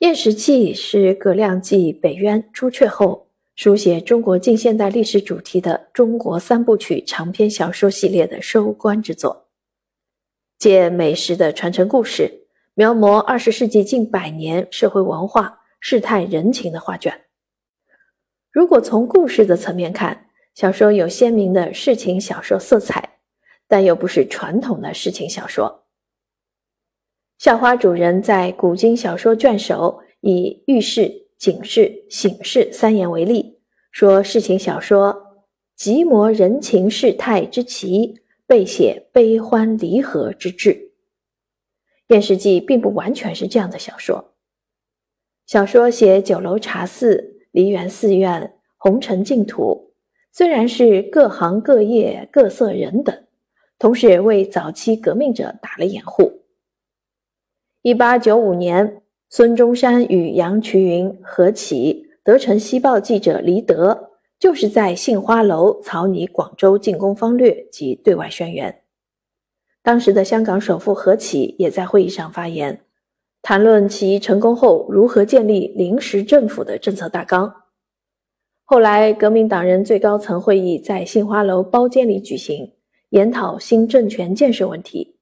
《燕食记》是葛亮继《北渊》《朱雀》后，书写中国近现代历史主题的中国三部曲长篇小说系列的收官之作，借美食的传承故事，描摹二十世纪近百年社会文化、世态人情的画卷。如果从故事的层面看，小说有鲜明的世情小说色彩，但又不是传统的世情小说。校花主人在古今小说卷首以寓事、警示、醒示三言为例，说世情小说极摹人情世态之奇，备写悲欢离合之志。《燕食记》并不完全是这样的小说。小说写酒楼茶肆、梨园寺院、红尘净土，虽然是各行各业各色人等，同时也为早期革命者打了掩护。一八九五年，孙中山与杨衢云何启德城西报记者黎德，就是在杏花楼草拟广州进攻方略及对外宣言。当时的香港首富何启也在会议上发言，谈论其成功后如何建立临时政府的政策大纲。后来，革命党人最高层会议在杏花楼包间里举行，研讨新政权建设问题。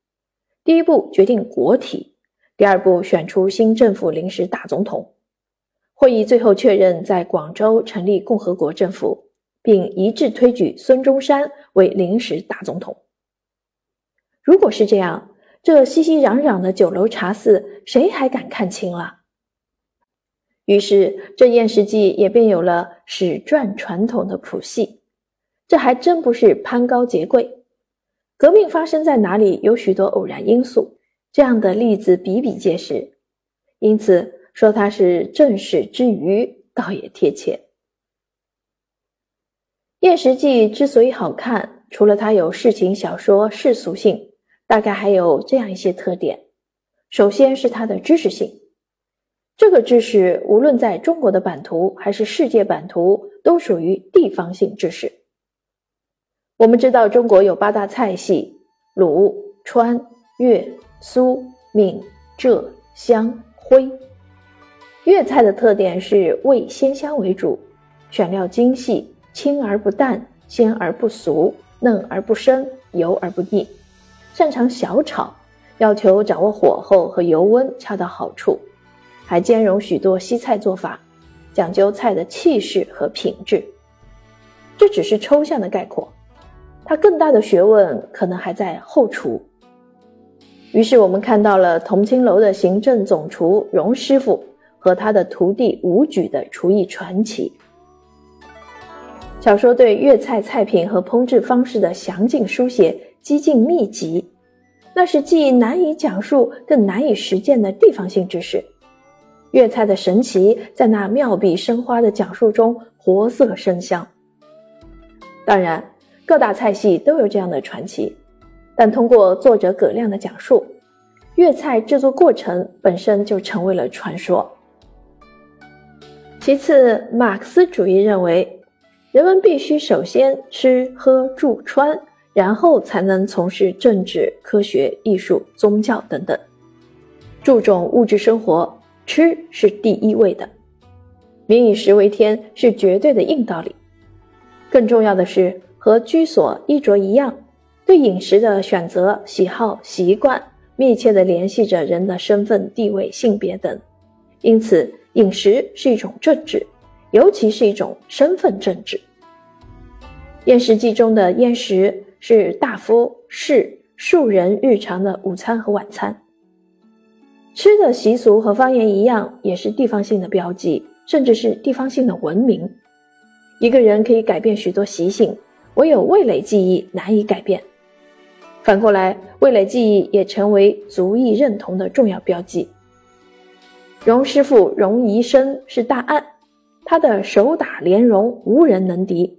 第一步决定国体。第二步，选出新政府临时大总统。会议最后确认在广州成立共和国政府，并一致推举孙中山为临时大总统。如果是这样，这熙熙攘攘的酒楼茶肆，谁还敢看清了？于是，这燕食记也便有了史传传统的谱系。这还真不是攀高结贵。革命发生在哪里，有许多偶然因素。这样的例子比比皆是，因此说它是正史之余，倒也贴切。《燕食记》之所以好看，除了它有世情小说世俗性，大概还有这样一些特点：首先是它的知识性，这个知识无论在中国的版图还是世界版图，都属于地方性知识。我们知道中国有八大菜系：鲁、川、粤。苏、闽、浙、湘、徽，粤菜的特点是味鲜香为主，选料精细，清而不淡，鲜而不俗，嫩而不生，油而不腻，擅长小炒，要求掌握火候和油温恰到好处，还兼容许多西菜做法，讲究菜的气势和品质。这只是抽象的概括，它更大的学问可能还在后厨。于是我们看到了同青楼的行政总厨荣师傅和他的徒弟吴举的厨艺传奇。小说对粤菜菜品和烹制方式的详尽书写，几近密集，那是既难以讲述更难以实践的地方性知识。粤菜的神奇在那妙笔生花的讲述中活色生香。当然，各大菜系都有这样的传奇。但通过作者葛亮的讲述，粤菜制作过程本身就成为了传说。其次，马克思主义认为，人们必须首先吃喝住穿，然后才能从事政治、科学、艺术、宗教等等，注重物质生活，吃是第一位的。民以食为天是绝对的硬道理。更重要的是，和居所衣着一样。对饮食的选择、喜好、习惯，密切地联系着人的身份、地位、性别等，因此饮食是一种政治，尤其是一种身份政治。《燕食记》中的燕食是大夫、士、庶人日常的午餐和晚餐。吃的习俗和方言一样，也是地方性的标记，甚至是地方性的文明。一个人可以改变许多习性，唯有味蕾记忆难以改变。反过来，味蕾记忆也成为族裔认同的重要标记。荣师傅荣宜生是大案，他的手打莲蓉无人能敌。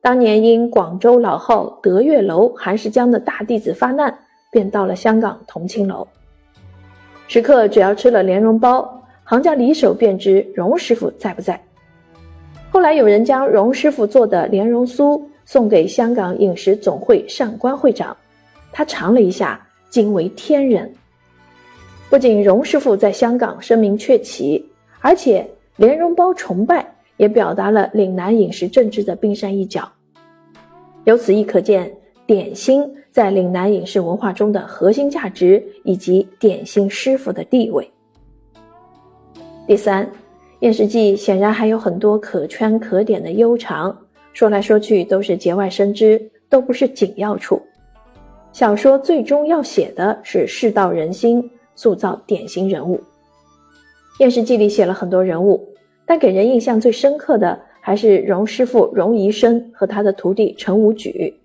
当年因广州老号德月楼韩世江的大弟子发难，便到了香港同青楼。食客只要吃了莲蓉包，行家离手便知荣师傅在不在。后来有人将荣师傅做的莲蓉酥送给香港饮食总会上官会长。他尝了一下，惊为天人。不仅荣师傅在香港声名鹊起，而且莲蓉包崇拜也表达了岭南饮食政治的冰山一角。由此亦可见点心在岭南饮食文化中的核心价值以及点心师傅的地位。第三，燕食记显然还有很多可圈可点的悠长，说来说去都是节外生枝，都不是紧要处。小说最终要写的是世道人心。塑造典型人物，《验尸记》里写了很多人物，但给人印象最深刻的还是荣师傅荣宜生和他的徒弟陈武举。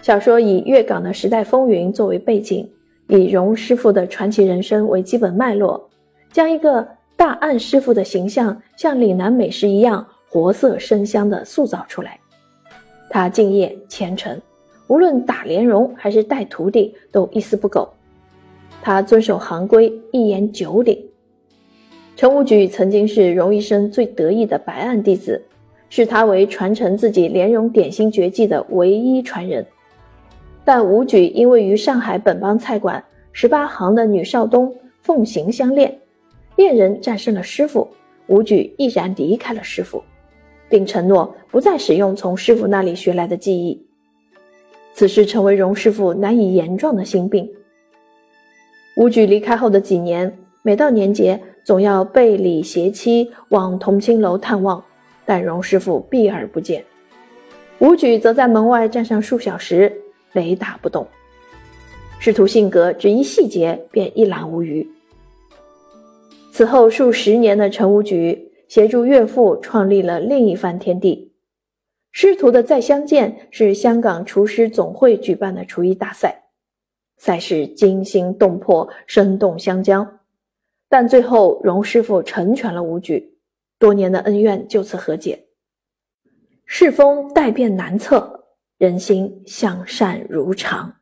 小说以粤港的时代风云作为背景，以荣师傅的传奇人生为基本脉络，将一个大案师傅的形象像岭南美食一样活色生香地塑造出来。他敬业虔诚，无论打莲蓉还是带徒弟，都一丝不苟。他遵守行规，一言九鼎。陈武举曾经是荣医生最得意的白案弟子，视他为传承自己莲蓉点心绝技的唯一传人。但武举因为与上海本帮菜馆十八行的女少东奉行相恋，恋人战胜了师傅，武举毅然离开了师傅，并承诺不再使用从师傅那里学来的技艺。此事成为荣师傅难以言状的心病。武举离开后的几年，每到年节，总要背礼携妻往同青楼探望，但荣师傅避而不见。武举则在门外站上数小时，雷打不动。师徒性格只一细节便一览无余。此后数十年的陈武举协助岳父创立了另一番天地。师徒的再相见是香港厨师总会举办的厨艺大赛。赛事惊心动魄，生动相交，但最后荣师傅成全了吴举，多年的恩怨就此和解。世风待变难测，人心向善如常。